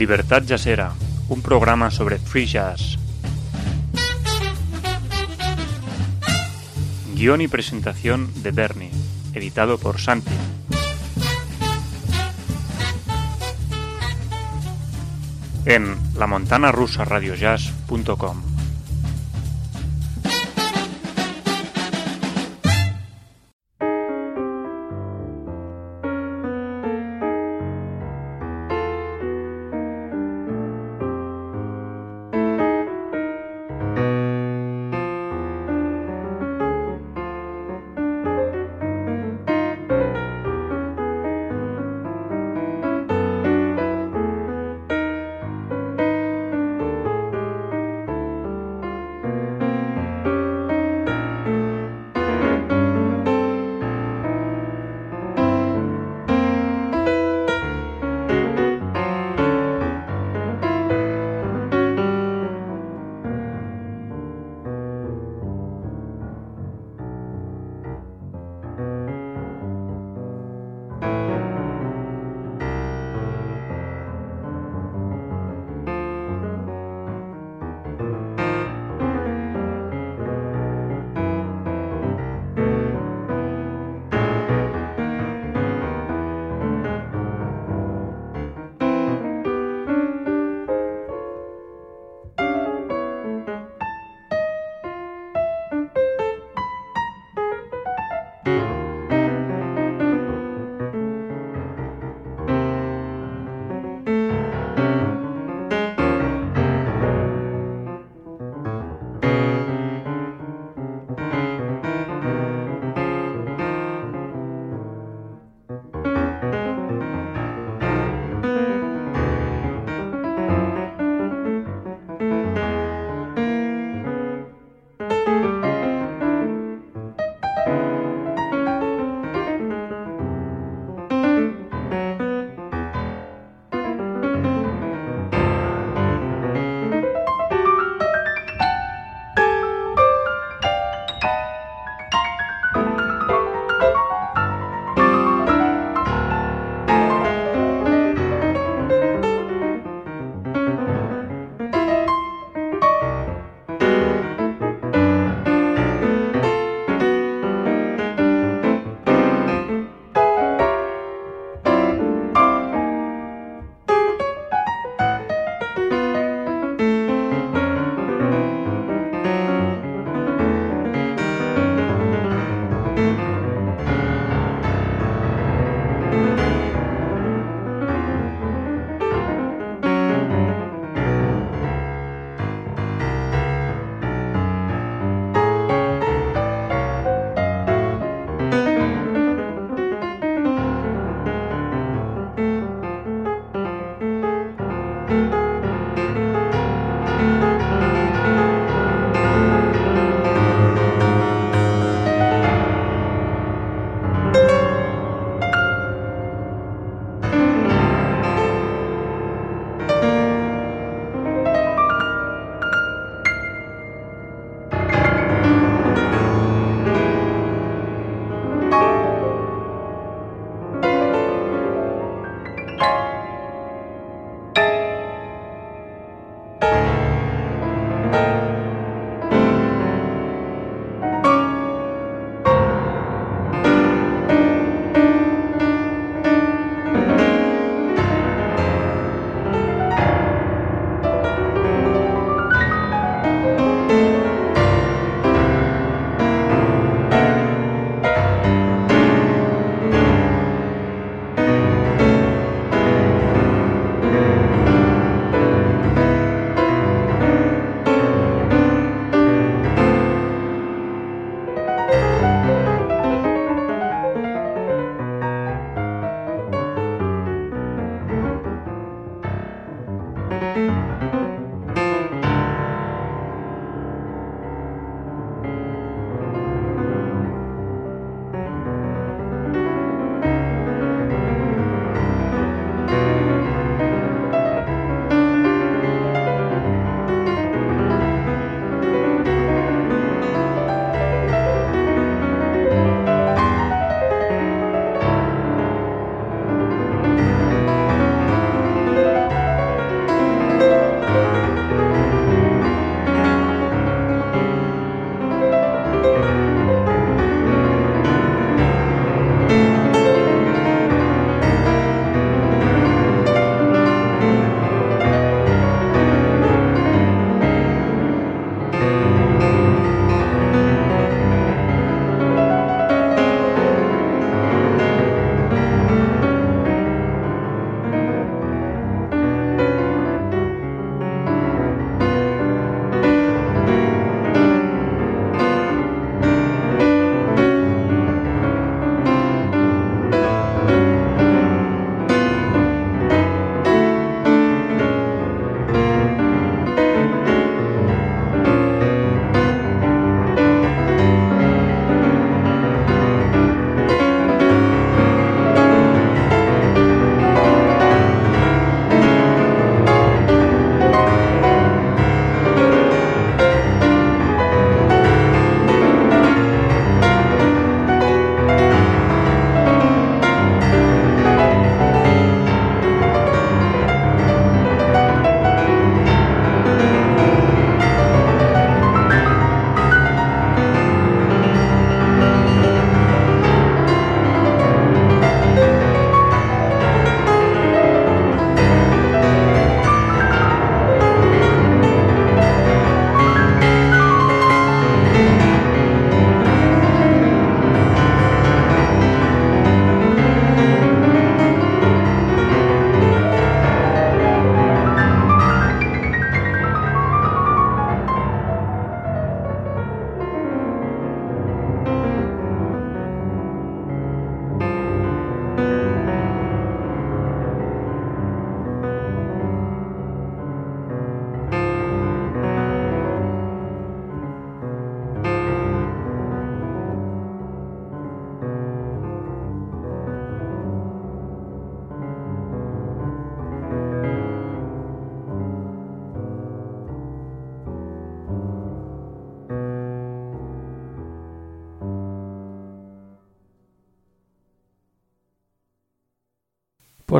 Libertad Jazzera, un programa sobre free jazz. Guión y presentación de Bernie, editado por Santi. En la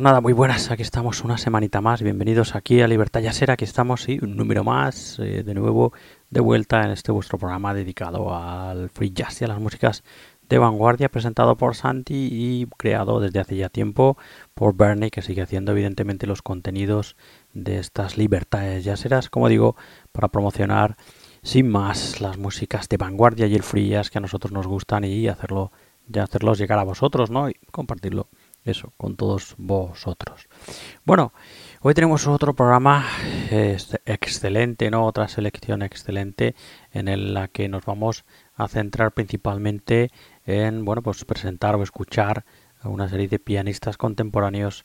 Pues nada, muy buenas, aquí estamos una semanita más, bienvenidos aquí a Libertad Yasera, aquí estamos, sí, un número más, eh, de nuevo, de vuelta en este vuestro programa dedicado al free jazz y a las músicas de vanguardia, presentado por Santi y creado desde hace ya tiempo por Bernie, que sigue haciendo evidentemente los contenidos de estas libertades yaceras, como digo, para promocionar sin más las músicas de vanguardia y el free jazz que a nosotros nos gustan y hacerlo, ya hacerlos llegar a vosotros, ¿no? Y compartirlo eso, con todos vosotros. Bueno, hoy tenemos otro programa excelente, ¿no? Otra selección excelente en la que nos vamos a centrar principalmente en, bueno, pues presentar o escuchar a una serie de pianistas contemporáneos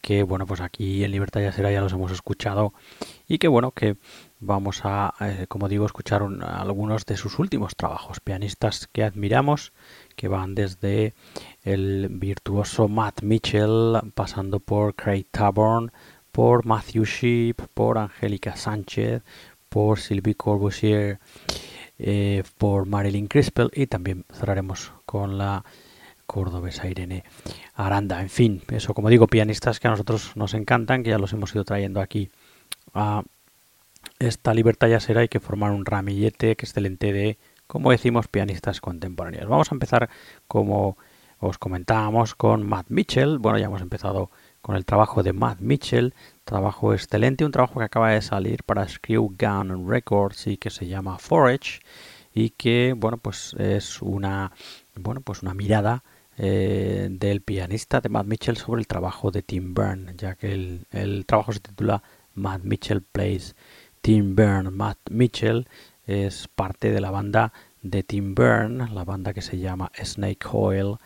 que, bueno, pues aquí en Libertad ya será ya los hemos escuchado y que, bueno, que vamos a, eh, como digo, escuchar algunos de sus últimos trabajos, pianistas que admiramos, que van desde el virtuoso Matt Mitchell, pasando por Craig Taborn, por Matthew Sheep, por Angélica Sánchez, por Sylvie Corbusier, eh, por Marilyn Crispell y también cerraremos con la cordobesa Irene Aranda. En fin, eso como digo, pianistas que a nosotros nos encantan, que ya los hemos ido trayendo aquí a esta libertad ya será y que formar un ramillete excelente de, como decimos, pianistas contemporáneos. Vamos a empezar como os comentábamos con Matt Mitchell. Bueno, ya hemos empezado con el trabajo de Matt Mitchell, trabajo excelente, un trabajo que acaba de salir para Screw Gun Records y que se llama Forage y que, bueno, pues es una, bueno, pues una mirada eh, del pianista de Matt Mitchell sobre el trabajo de Tim Byrne, ya que el, el trabajo se titula Matt Mitchell Plays Tim Byrne. Matt Mitchell es parte de la banda de Tim Byrne, la banda que se llama Snake Oil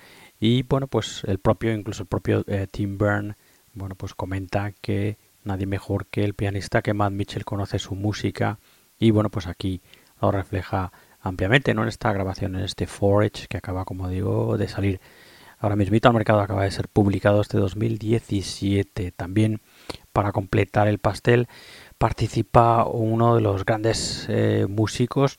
y bueno, pues el propio, incluso el propio eh, Tim Byrne, bueno, pues comenta que nadie mejor que el pianista que Matt Mitchell conoce su música y bueno, pues aquí lo refleja ampliamente, ¿no? En esta grabación, en este Forage que acaba, como digo, de salir ahora mismo al mercado, acaba de ser publicado este 2017. También para completar el pastel participa uno de los grandes eh, músicos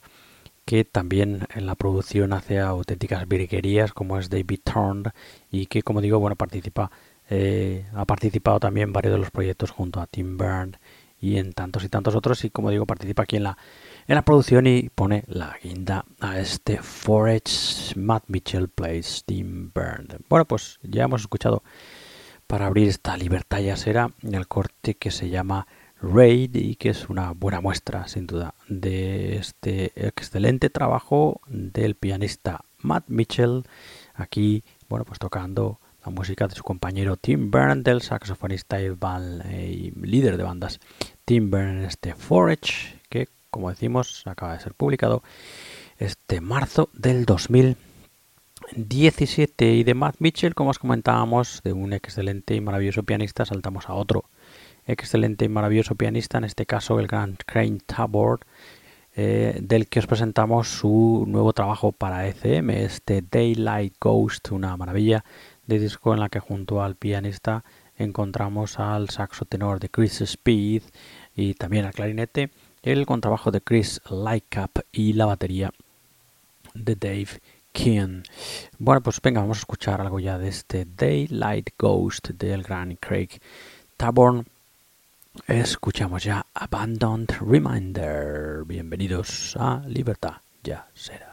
que también en la producción hace auténticas virguerías como es David Thorne y que como digo bueno participa eh, ha participado también en varios de los proyectos junto a Tim Byrne y en tantos y tantos otros y como digo participa aquí en la en la producción y pone la guinda a este Forage Matt Mitchell plays Tim Byrne. Bueno pues ya hemos escuchado para abrir esta libertad ya será el corte que se llama Raid y que es una buena muestra sin duda de este excelente trabajo del pianista Matt Mitchell aquí bueno pues tocando la música de su compañero Tim Byrne del saxofonista y, y líder de bandas Tim Byrne este Forage que como decimos acaba de ser publicado este marzo del 2017 y de Matt Mitchell como os comentábamos de un excelente y maravilloso pianista saltamos a otro excelente y maravilloso pianista, en este caso el gran Crane Tabor, eh, del que os presentamos su nuevo trabajo para ECM, este Daylight Ghost, una maravilla de disco en la que junto al pianista encontramos al saxo tenor de Chris Speed y también al clarinete, el contrabajo de Chris Lightcap y la batería de Dave Keane. Bueno, pues venga, vamos a escuchar algo ya de este Daylight Ghost del gran Craig Taborn Escuchamos ya Abandoned Reminder. Bienvenidos a Libertad, ya será.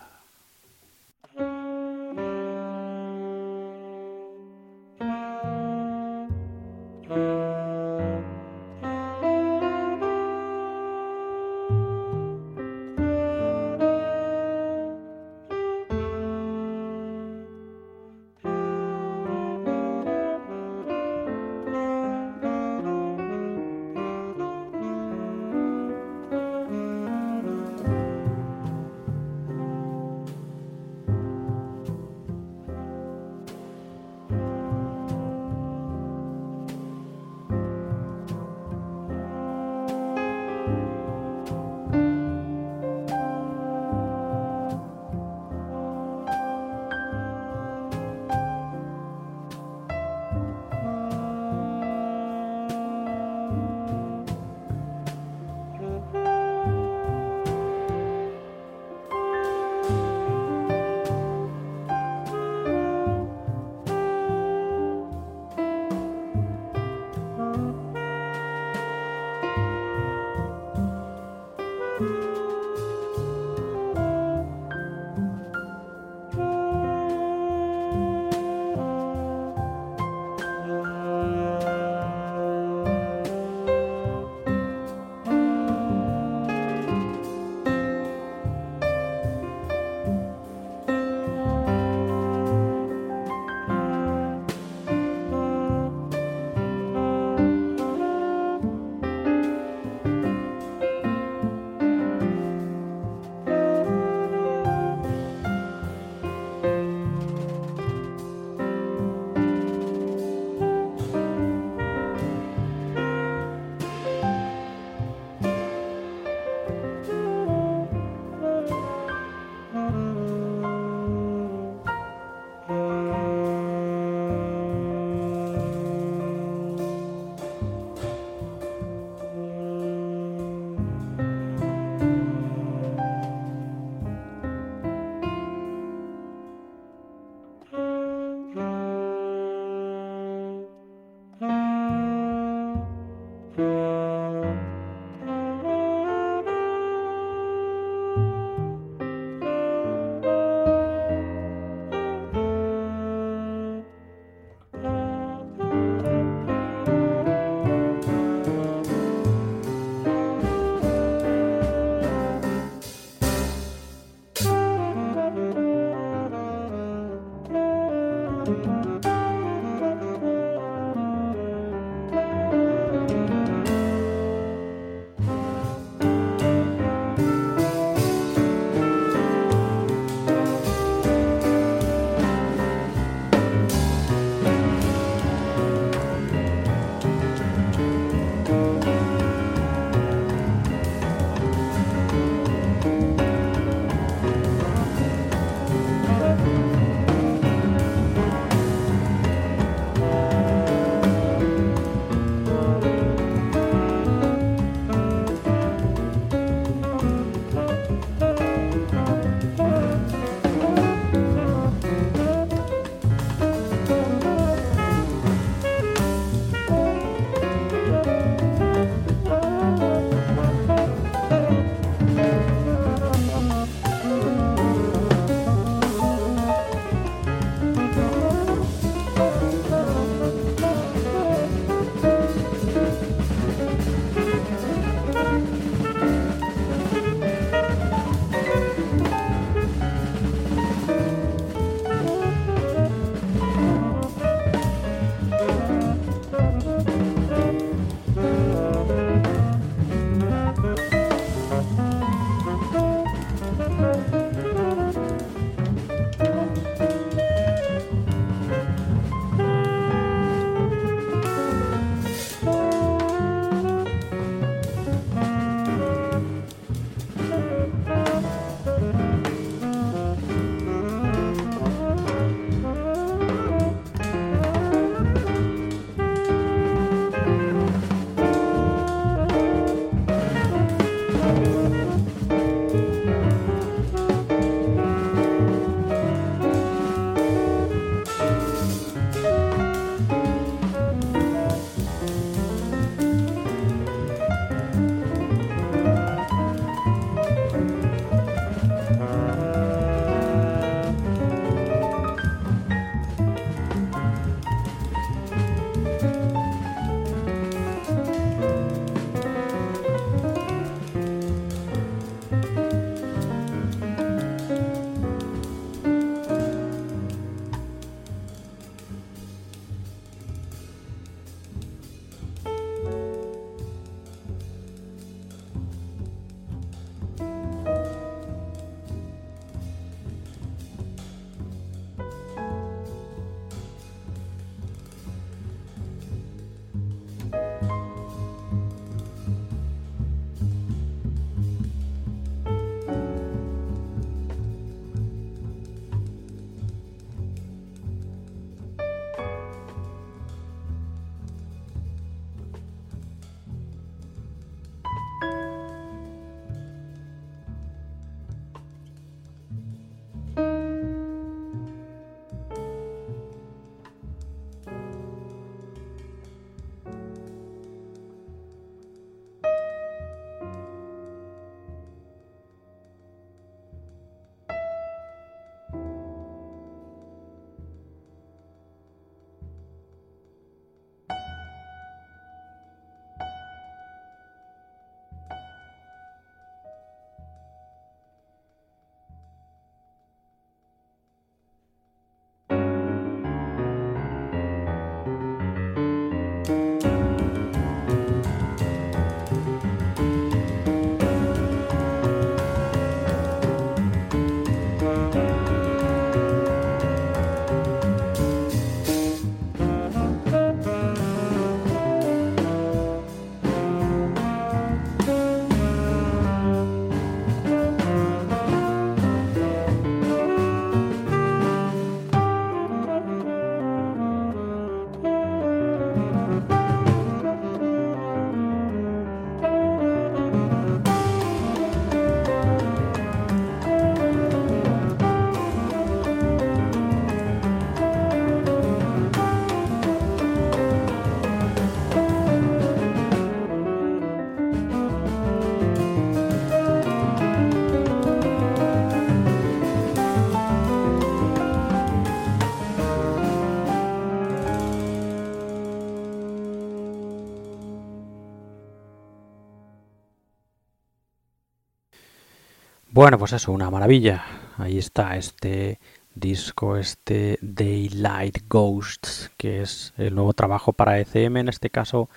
Bueno, pues eso, una maravilla. Ahí está este disco, este Daylight Ghosts, que es el nuevo trabajo para ECM, en este caso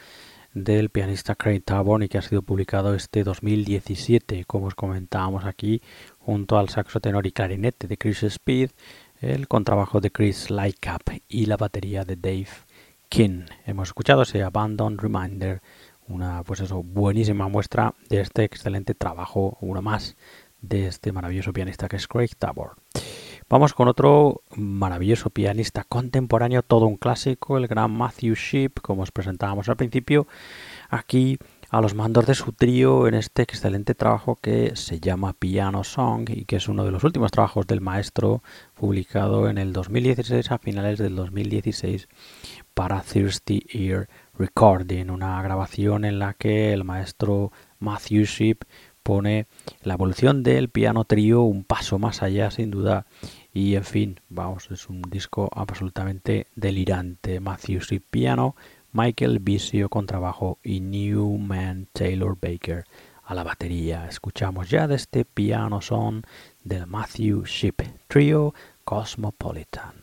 del pianista Craig Taborn y que ha sido publicado este 2017, como os comentábamos aquí, junto al saxo tenor y clarinete de Chris Speed, el contrabajo de Chris Lightcap y la batería de Dave King. Hemos escuchado ese Abandon Reminder, una pues eso, buenísima muestra de este excelente trabajo, uno más, de este maravilloso pianista que es Craig Tabor. Vamos con otro maravilloso pianista contemporáneo, todo un clásico, el gran Matthew Sheep, como os presentábamos al principio, aquí a los mandos de su trío en este excelente trabajo que se llama Piano Song y que es uno de los últimos trabajos del maestro publicado en el 2016 a finales del 2016 para Thirsty Ear Recording, una grabación en la que el maestro Matthew Sheep pone la evolución del piano trío un paso más allá sin duda y en fin, vamos, es un disco absolutamente delirante. Matthew y piano, Michael Visio con trabajo y Newman Taylor Baker a la batería. Escuchamos ya de este piano son del Matthew Ship Trio Cosmopolitan.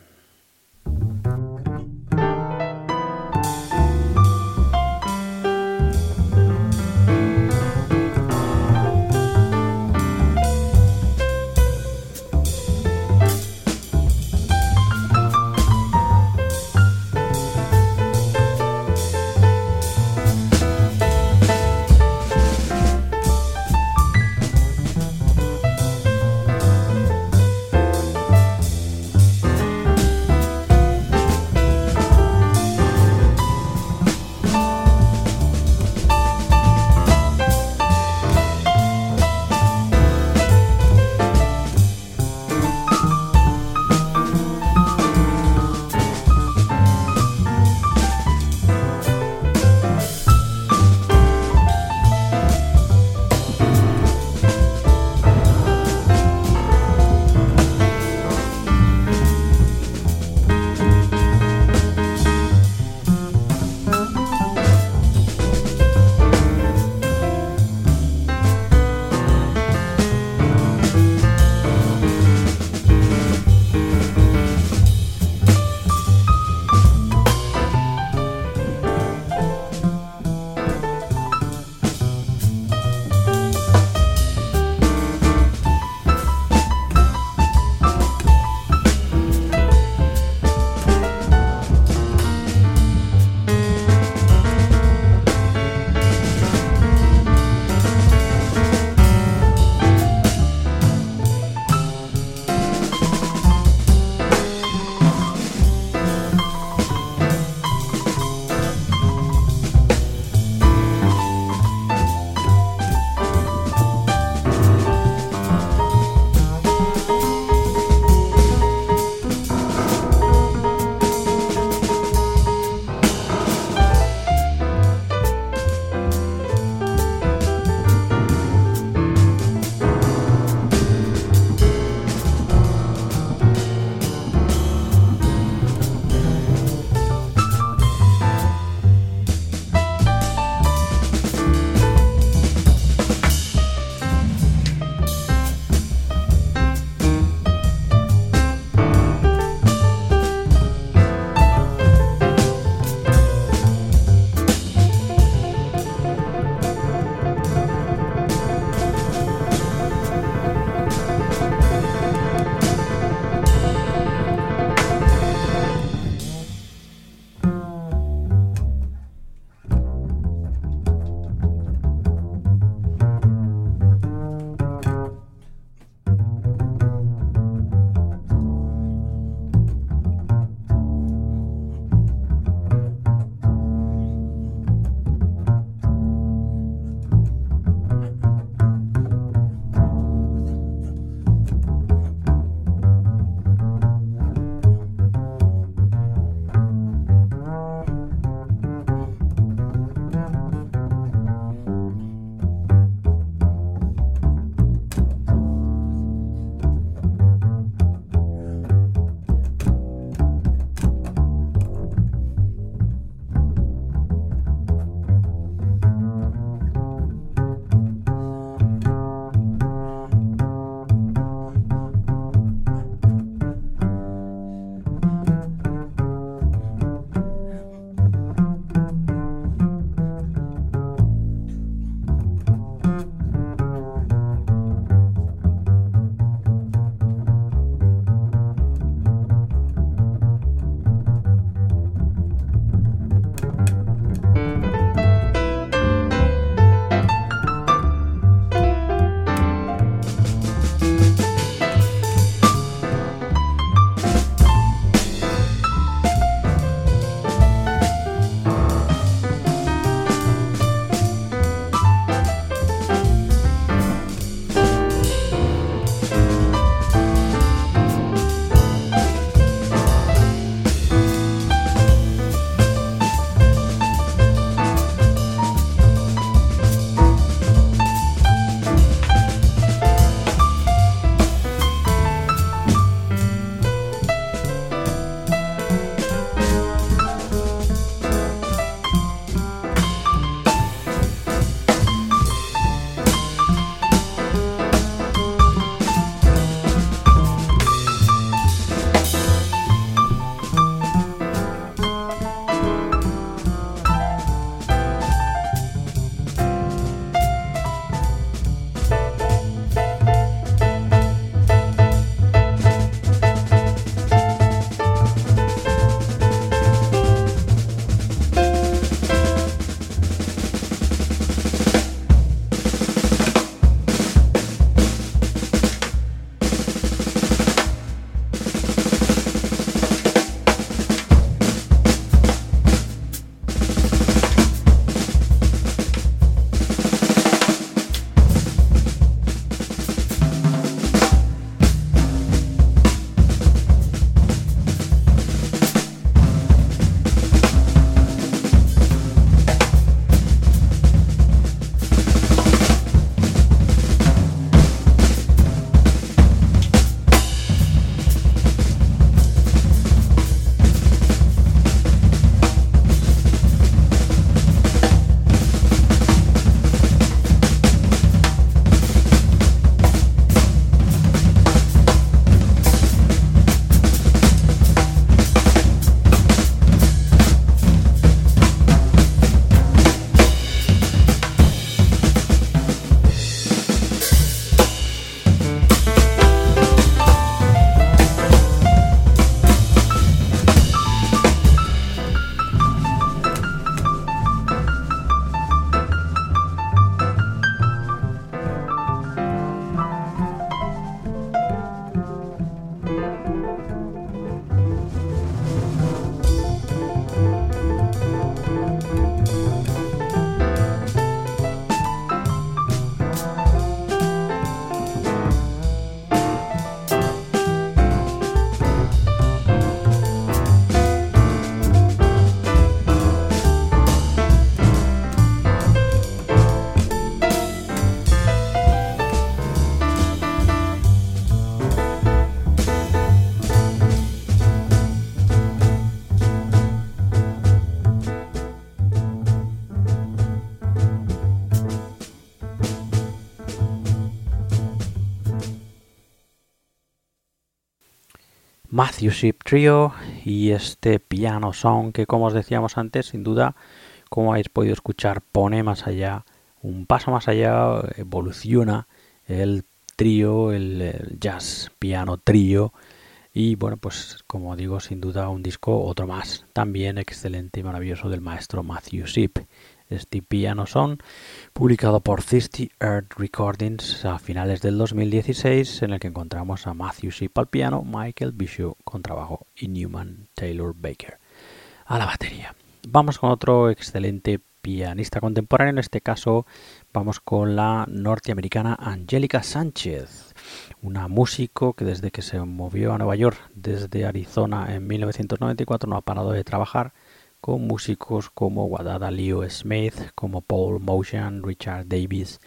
Matthew Ship Trio y este piano song que como os decíamos antes, sin duda, como habéis podido escuchar, pone más allá, un paso más allá, evoluciona el trío, el, jazz piano trío y bueno, pues como digo, sin duda un disco otro más, también excelente y maravilloso del maestro Matthew Ship piano son, publicado por Thirsty Earth Recordings a finales del 2016, en el que encontramos a Matthew Ship al piano, Michael Bishop con trabajo y Newman Taylor Baker a la batería. Vamos con otro excelente pianista contemporáneo, en este caso vamos con la norteamericana Angélica Sánchez, una músico que desde que se movió a Nueva York desde Arizona en 1994 no ha parado de trabajar con músicos como Wadada Leo Smith, como Paul Motion, Richard Davis,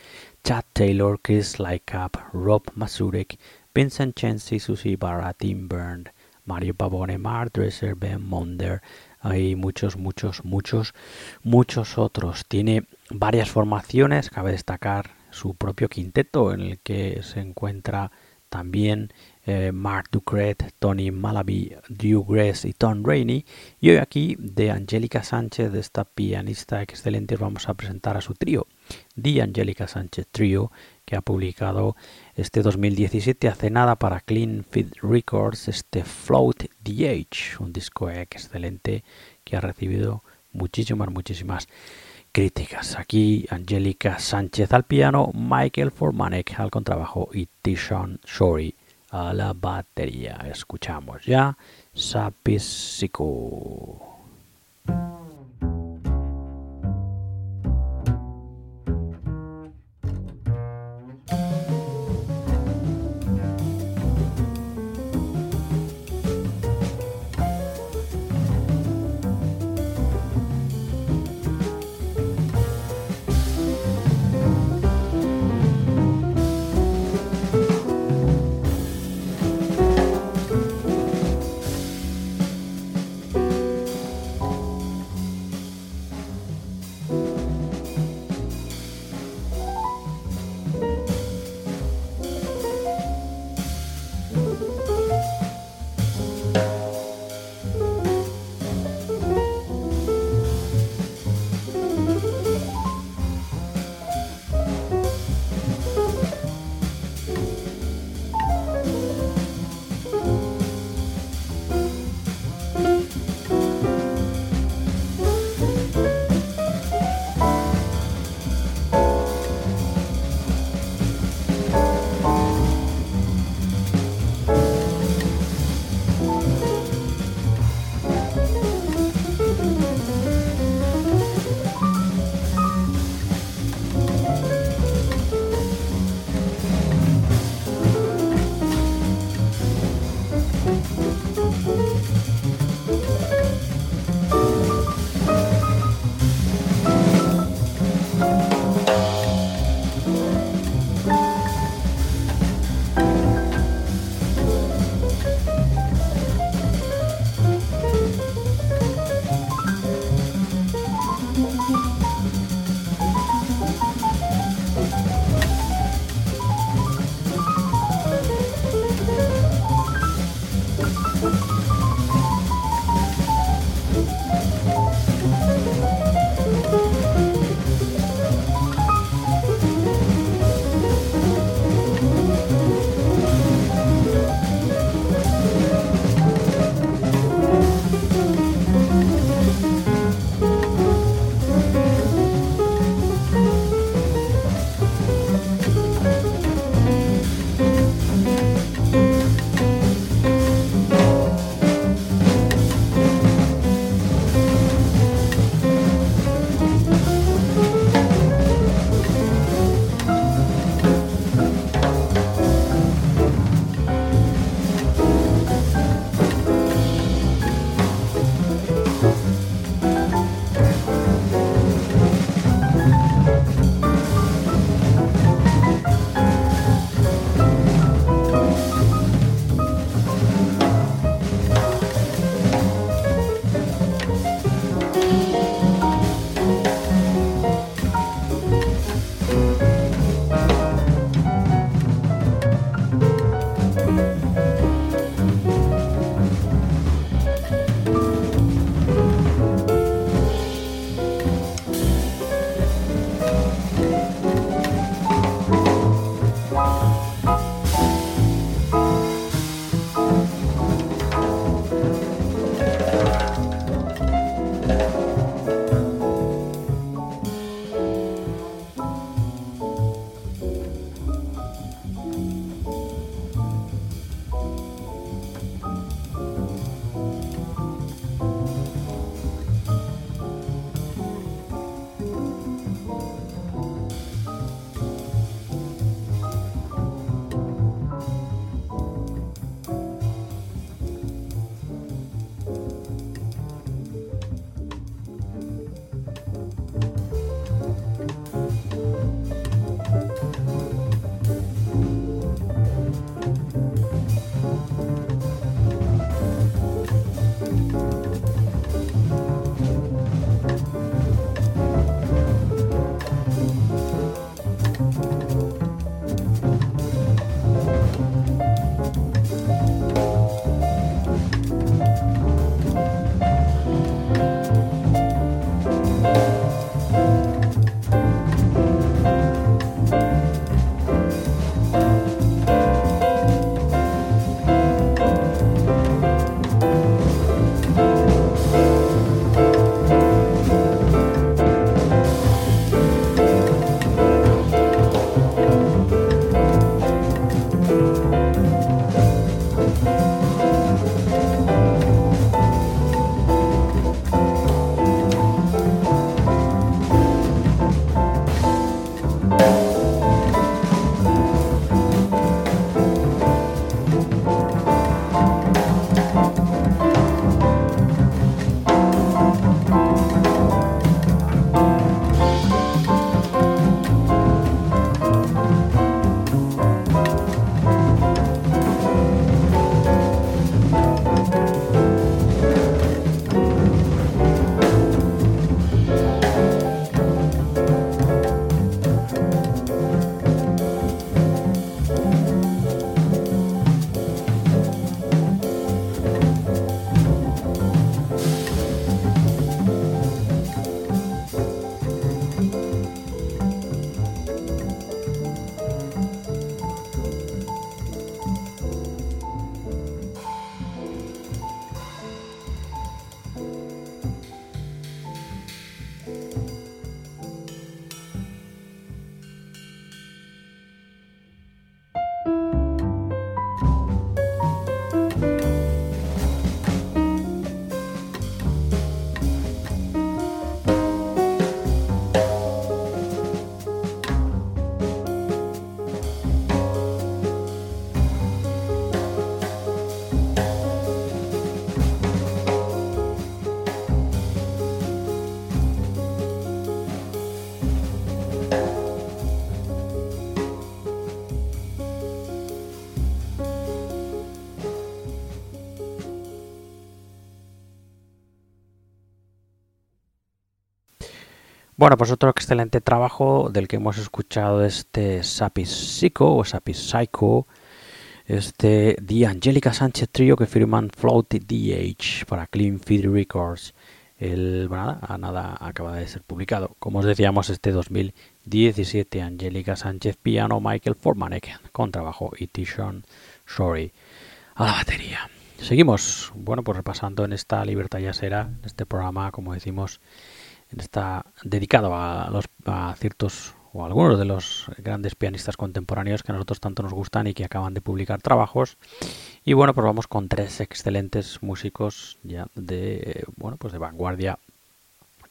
Chad Taylor, Chris Lycap, Rob Masurek, Vincent Chancy, Susie Barra, Tim Byrne, Mario Pavone, Mark Dresser, Ben Monder, hay muchos, muchos, muchos, muchos otros. Tiene varias formaciones, cabe destacar su propio quinteto en el que se encuentra también eh, Mark Ducret, Tony Malaby, Drew Gress y Tom Rainey. Y hoy aquí de Angélica Sánchez, de esta pianista excelente, os vamos a presentar a su trío, The Angélica Sánchez Trio, que ha publicado este 2017 hace nada para Clean Fit Records, este Float Age, un disco excelente que ha recibido muchísimas, muchísimas críticas. Aquí Angélica Sánchez al piano, Michael Formanek al contrabajo y Tishon Shori a la batería. Escuchamos ya Sapisico. Bueno, pues otro excelente trabajo del que hemos escuchado este Sapi Psycho o Sapi Psycho, este The Angelica Sánchez Trio que firman Floaty DH para Clean Feed Records. El, nada, nada acaba de ser publicado. Como os decíamos, este 2017, Angélica Sánchez piano, Michael Formanek con trabajo y Tishon Sorry a la batería. Seguimos, bueno, pues repasando en esta Libertad Yasera, en este programa, como decimos, está dedicado a, los, a ciertos o algunos de los grandes pianistas contemporáneos que a nosotros tanto nos gustan y que acaban de publicar trabajos. Y bueno, pues vamos con tres excelentes músicos ya de bueno, pues de vanguardia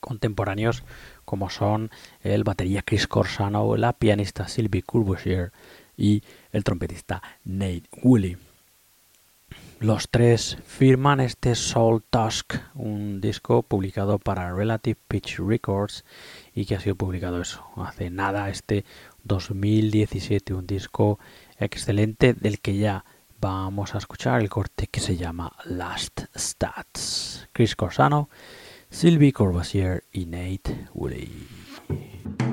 contemporáneos como son el batería Chris Corsano, la pianista Sylvie Courvoisier y el trompetista Nate Woolley. Los tres firman este Soul Tusk, un disco publicado para Relative Pitch Records y que ha sido publicado eso hace nada, este 2017, un disco excelente del que ya vamos a escuchar el corte que se llama Last Stats. Chris Corsano, Sylvie Courvoisier y Nate Woolley.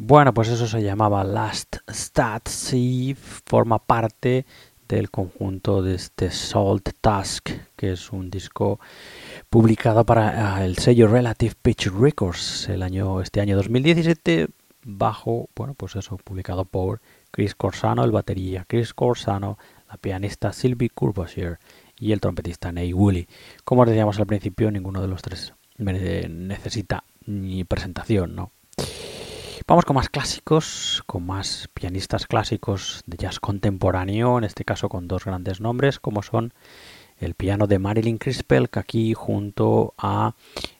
Bueno, pues eso se llamaba Last Stats y forma parte del conjunto de este Salt Task, que es un disco publicado para ah, el sello Relative Pitch Records el año este año 2017 bajo, bueno, pues eso publicado por Chris Corsano, el batería Chris Corsano, la pianista Sylvie Courvoisier y el trompetista Ney Woolley. Como os decíamos al principio, ninguno de los tres necesita ni presentación, ¿no? Vamos con más clásicos, con más pianistas clásicos de jazz contemporáneo, en este caso con dos grandes nombres, como son el piano de Marilyn Crispell, que aquí junto a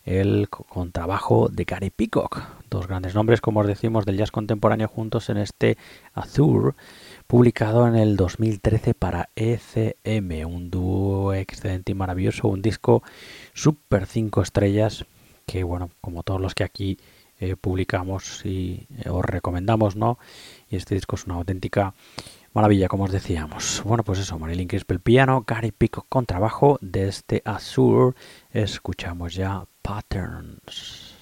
el contrabajo de Gary Peacock. Dos grandes nombres, como os decimos, del jazz contemporáneo juntos en este Azur, publicado en el 2013 para ECM, un dúo excelente y maravilloso, un disco super 5 estrellas, que bueno, como todos los que aquí eh, publicamos y eh, os recomendamos, ¿no? Y este disco es una auténtica maravilla, como os decíamos. Bueno, pues eso, Marilyn Crispell piano, Gary Pico con trabajo de este Azur. Escuchamos ya Patterns.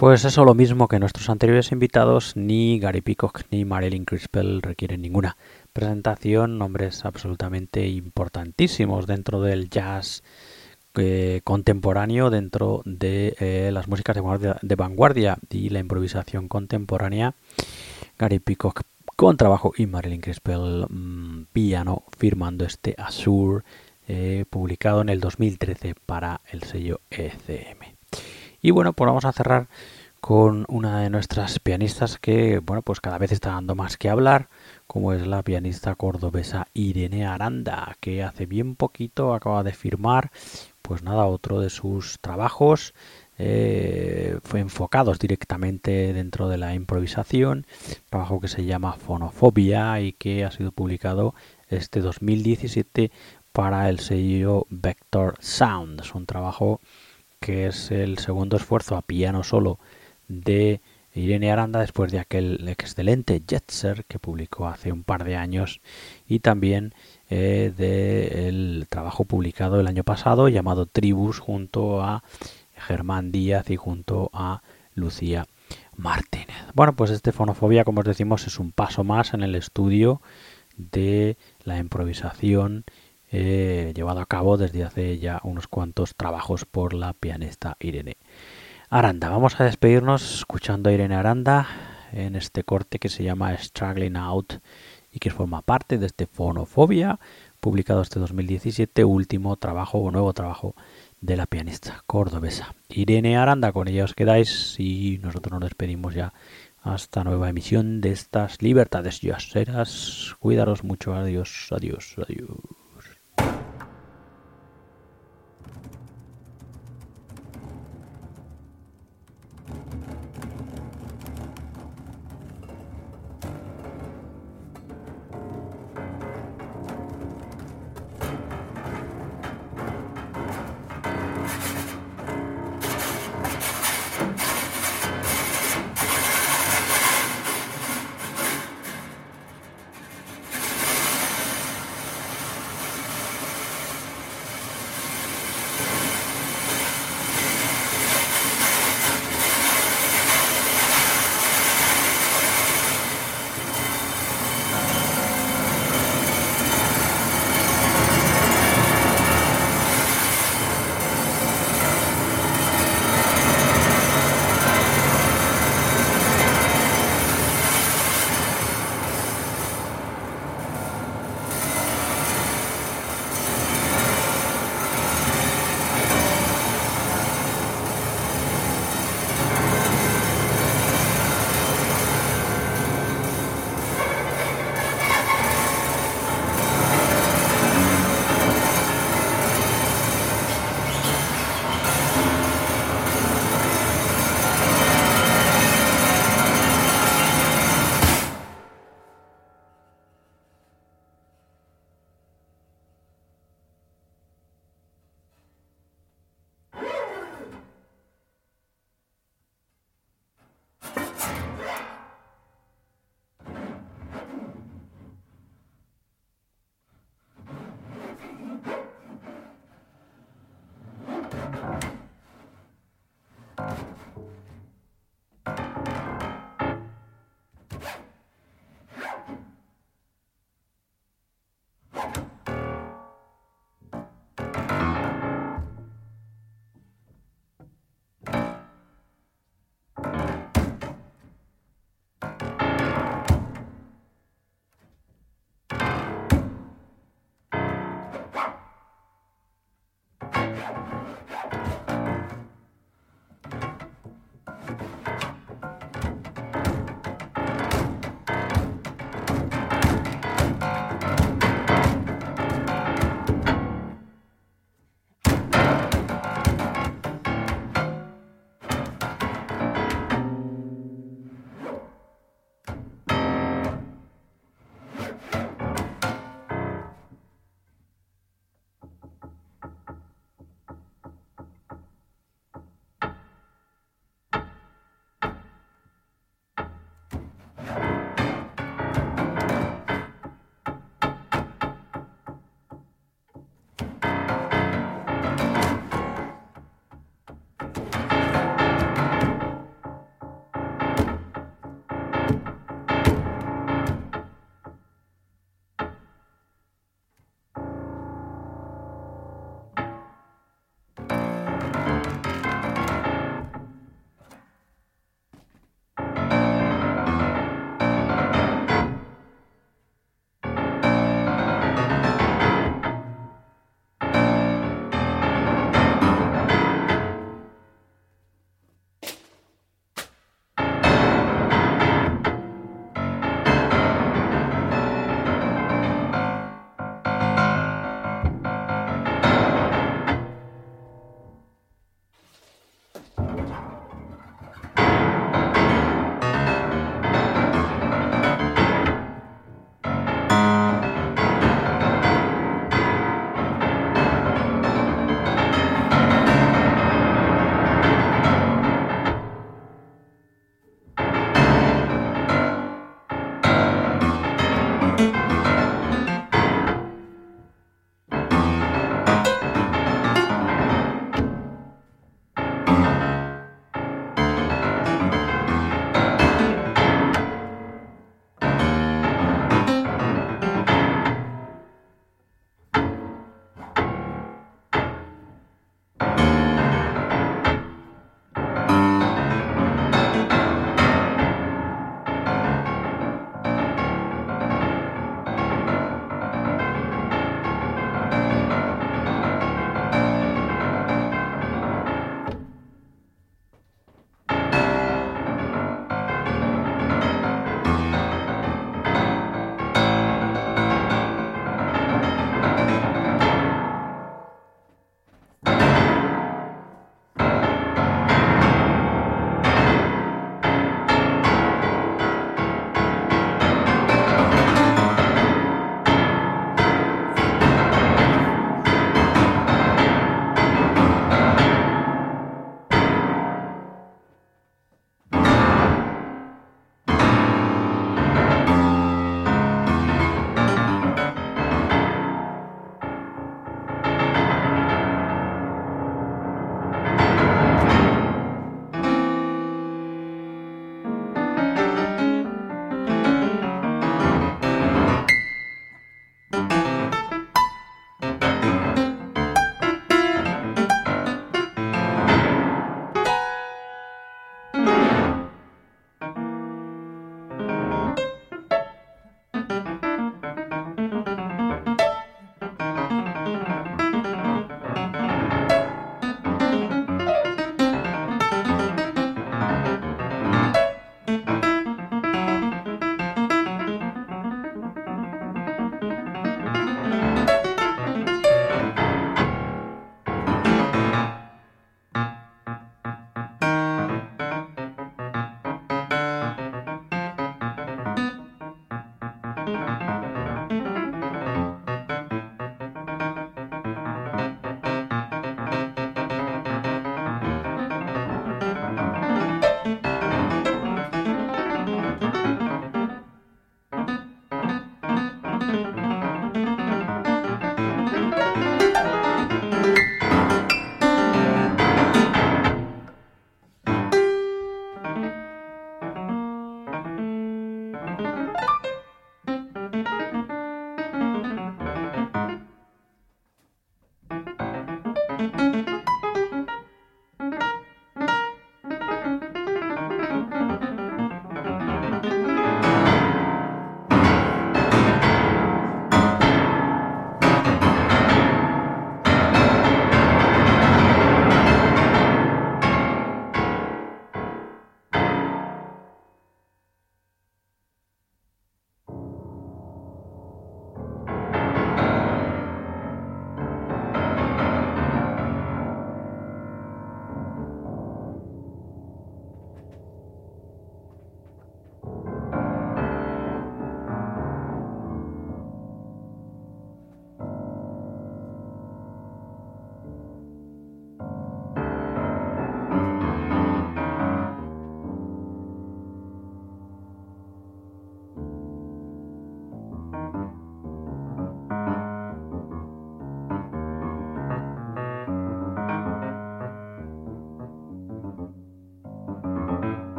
Pues eso lo mismo que nuestros anteriores invitados, ni Gary Peacock ni Marilyn Crispell requieren ninguna presentación, nombres absolutamente importantísimos dentro del jazz eh, contemporáneo, dentro de eh, las músicas de vanguardia, y la improvisación contemporánea. Gary Peacock con trabajo y Marilyn Crispell mm, piano firmando este Azure eh, publicado en el 2013 para el sello ECM. Y bueno, pues vamos a cerrar con una de nuestras pianistas que, bueno, pues cada vez está dando más que hablar, como es la pianista cordobesa Irene Aranda, que hace bien poquito acaba de firmar, pues nada, otro de sus trabajos eh, fue enfocados directamente dentro de la improvisación, trabajo que se llama Fonofobia y que ha sido publicado este 2017 para el sello Vector Sound. Es un trabajo que es el segundo esfuerzo a piano solo de Irene Aranda después de aquel excelente Jetser que publicó hace un par de años y también eh, del trabajo publicado el año pasado llamado Tribus junto a Germán Díaz y junto a Lucía Martínez. Bueno, pues este fonofobia, como os decimos, es un paso más en el estudio de la improvisación eh, llevado a cabo desde hace ya unos cuantos trabajos por la pianista Irene Aranda. Vamos a despedirnos escuchando a Irene Aranda en este corte que se llama Struggling Out y que forma parte de este Fonofobia, publicado este 2017, último trabajo o nuevo trabajo de la pianista cordobesa Irene Aranda. Con ella os quedáis y nosotros nos despedimos ya hasta nueva emisión de estas libertades serás Cuidaros mucho. Adiós, adiós, adiós.